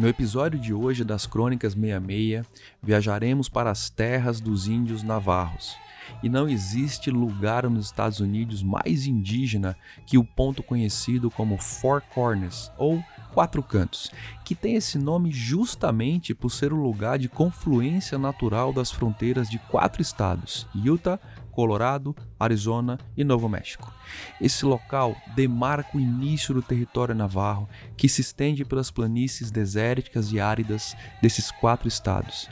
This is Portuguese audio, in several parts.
No episódio de hoje das Crônicas 66, viajaremos para as terras dos índios navarros. E não existe lugar nos Estados Unidos mais indígena que o ponto conhecido como Four Corners ou Quatro Cantos, que tem esse nome justamente por ser o lugar de confluência natural das fronteiras de quatro estados: Utah, Colorado, Arizona e Novo México. Esse local demarca o início do território navarro, que se estende pelas planícies desérticas e áridas desses quatro estados.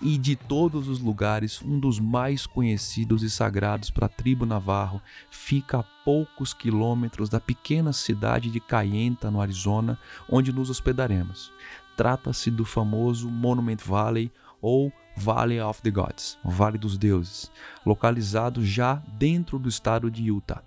E de todos os lugares, um dos mais conhecidos e sagrados para a tribo navarro fica a poucos quilômetros da pequena cidade de Cayenta, no Arizona, onde nos hospedaremos. Trata-se do famoso Monument Valley ou Valley of the Gods, o Vale dos Deuses, localizado já dentro do estado de Utah.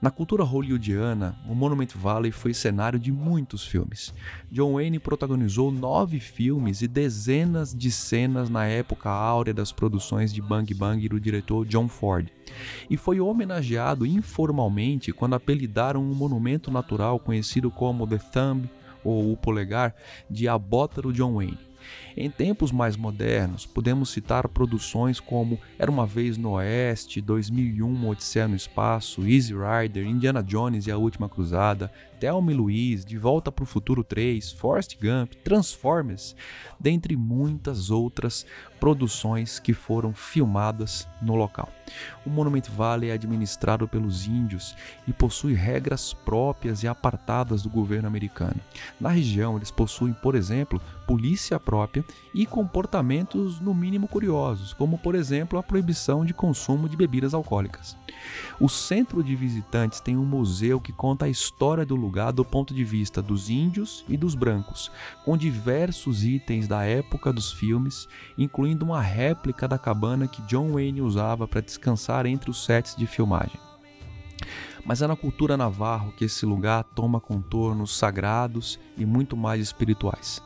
Na cultura hollywoodiana, o Monument Valley foi cenário de muitos filmes. John Wayne protagonizou nove filmes e dezenas de cenas na época áurea das produções de Bang Bang do diretor John Ford. E foi homenageado informalmente quando apelidaram um monumento natural conhecido como The Thumb ou o polegar de Abótaro John Wayne. Em tempos mais modernos, podemos citar produções como Era uma Vez no Oeste, 2001, Odisseia no Espaço, Easy Rider, Indiana Jones e a Última Cruzada, Thelma e Louise, De Volta para o Futuro 3, Forrest Gump, Transformers, dentre muitas outras produções que foram filmadas no local. O Monument Valley é administrado pelos índios e possui regras próprias e apartadas do governo americano. Na região, eles possuem, por exemplo, polícia própria e comportamentos no mínimo curiosos, como por exemplo a proibição de consumo de bebidas alcoólicas. O centro de visitantes tem um museu que conta a história do lugar do ponto de vista dos índios e dos brancos, com diversos itens da época dos filmes, incluindo uma réplica da cabana que John Wayne usava para descansar entre os sets de filmagem. Mas é na cultura navarro que esse lugar toma contornos sagrados e muito mais espirituais.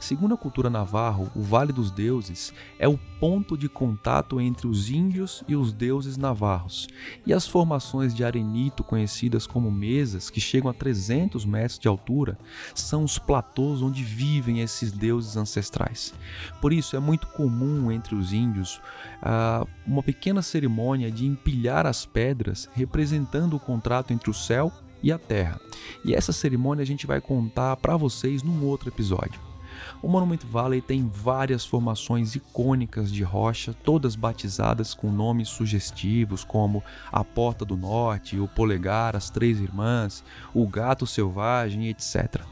Segundo a cultura navarro, o Vale dos Deuses é o ponto de contato entre os índios e os deuses navarros, e as formações de arenito conhecidas como mesas, que chegam a 300 metros de altura, são os platôs onde vivem esses deuses ancestrais. Por isso é muito comum entre os índios uh, uma pequena cerimônia de empilhar as pedras representando o contrato entre o céu e a terra. E essa cerimônia a gente vai contar para vocês num outro episódio. O Monument Valley tem várias formações icônicas de rocha, todas batizadas com nomes sugestivos como a Porta do Norte, o Polegar, as Três Irmãs, o Gato Selvagem, etc.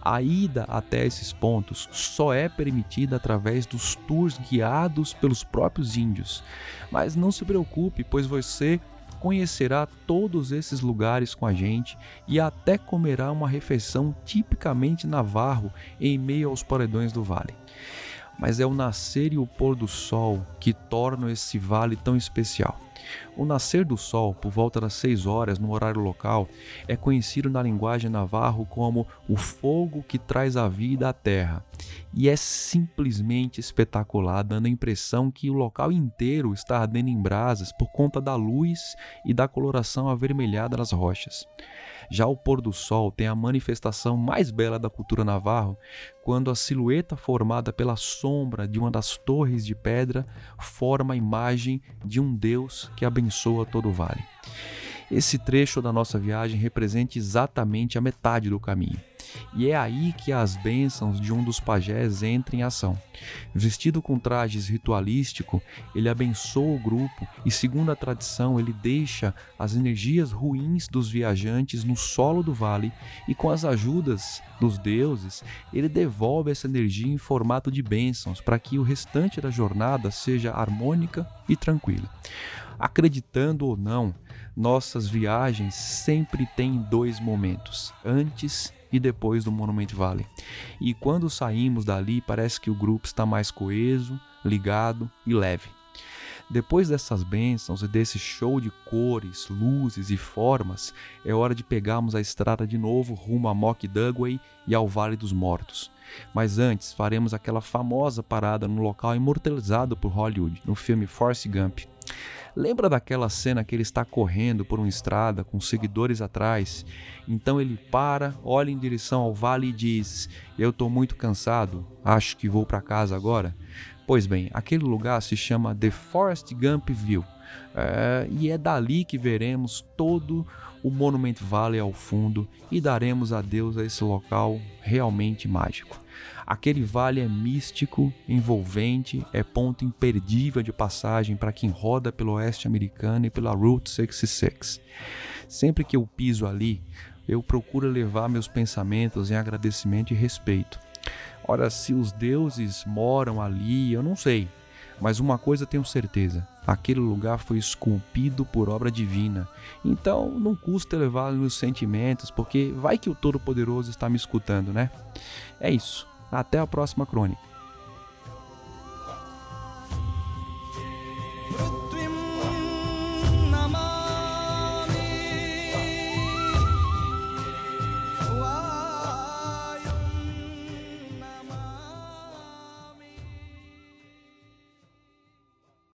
A ida até esses pontos só é permitida através dos tours guiados pelos próprios índios. Mas não se preocupe, pois você conhecerá todos esses lugares com a gente e até comerá uma refeição tipicamente navarro em meio aos paredões do vale. Mas é o nascer e o pôr do sol que tornam esse vale tão especial. O nascer do sol, por volta das 6 horas no horário local, é conhecido na linguagem navarro como o fogo que traz a vida à terra. E é simplesmente espetacular, dando a impressão que o local inteiro está ardendo em brasas por conta da luz e da coloração avermelhada das rochas. Já o pôr do sol tem a manifestação mais bela da cultura navarro, quando a silhueta formada pela sombra de uma das torres de pedra forma a imagem de um deus que abençoa todo o vale. Esse trecho da nossa viagem representa exatamente a metade do caminho. E é aí que as bênçãos de um dos pajés entram em ação. Vestido com trajes ritualístico, ele abençoa o grupo e, segundo a tradição, ele deixa as energias ruins dos viajantes no solo do vale e, com as ajudas dos deuses, ele devolve essa energia em formato de bênçãos para que o restante da jornada seja harmônica e tranquila. Acreditando ou não, nossas viagens sempre têm dois momentos: antes e depois do Monument Valley. E quando saímos dali, parece que o grupo está mais coeso, ligado e leve. Depois dessas bênçãos e desse show de cores, luzes e formas, é hora de pegarmos a estrada de novo rumo a Mock Dugway e ao Vale dos Mortos. Mas antes, faremos aquela famosa parada no local imortalizado por Hollywood, no filme Force Gump. Lembra daquela cena que ele está correndo por uma estrada com seguidores atrás? Então ele para, olha em direção ao vale e diz: Eu estou muito cansado, acho que vou para casa agora. Pois bem, aquele lugar se chama The Forest Gump View. É, e é dali que veremos todo o Monument Valley ao fundo e daremos adeus a esse local realmente mágico. Aquele vale é místico, envolvente, é ponto imperdível de passagem para quem roda pelo oeste americano e pela Route 66. Sempre que eu piso ali, eu procuro levar meus pensamentos em agradecimento e respeito. Ora, se os deuses moram ali, eu não sei, mas uma coisa tenho certeza: aquele lugar foi esculpido por obra divina. Então não custa levar meus sentimentos, porque vai que o Todo-Poderoso está me escutando, né? É isso. Até a próxima crônica.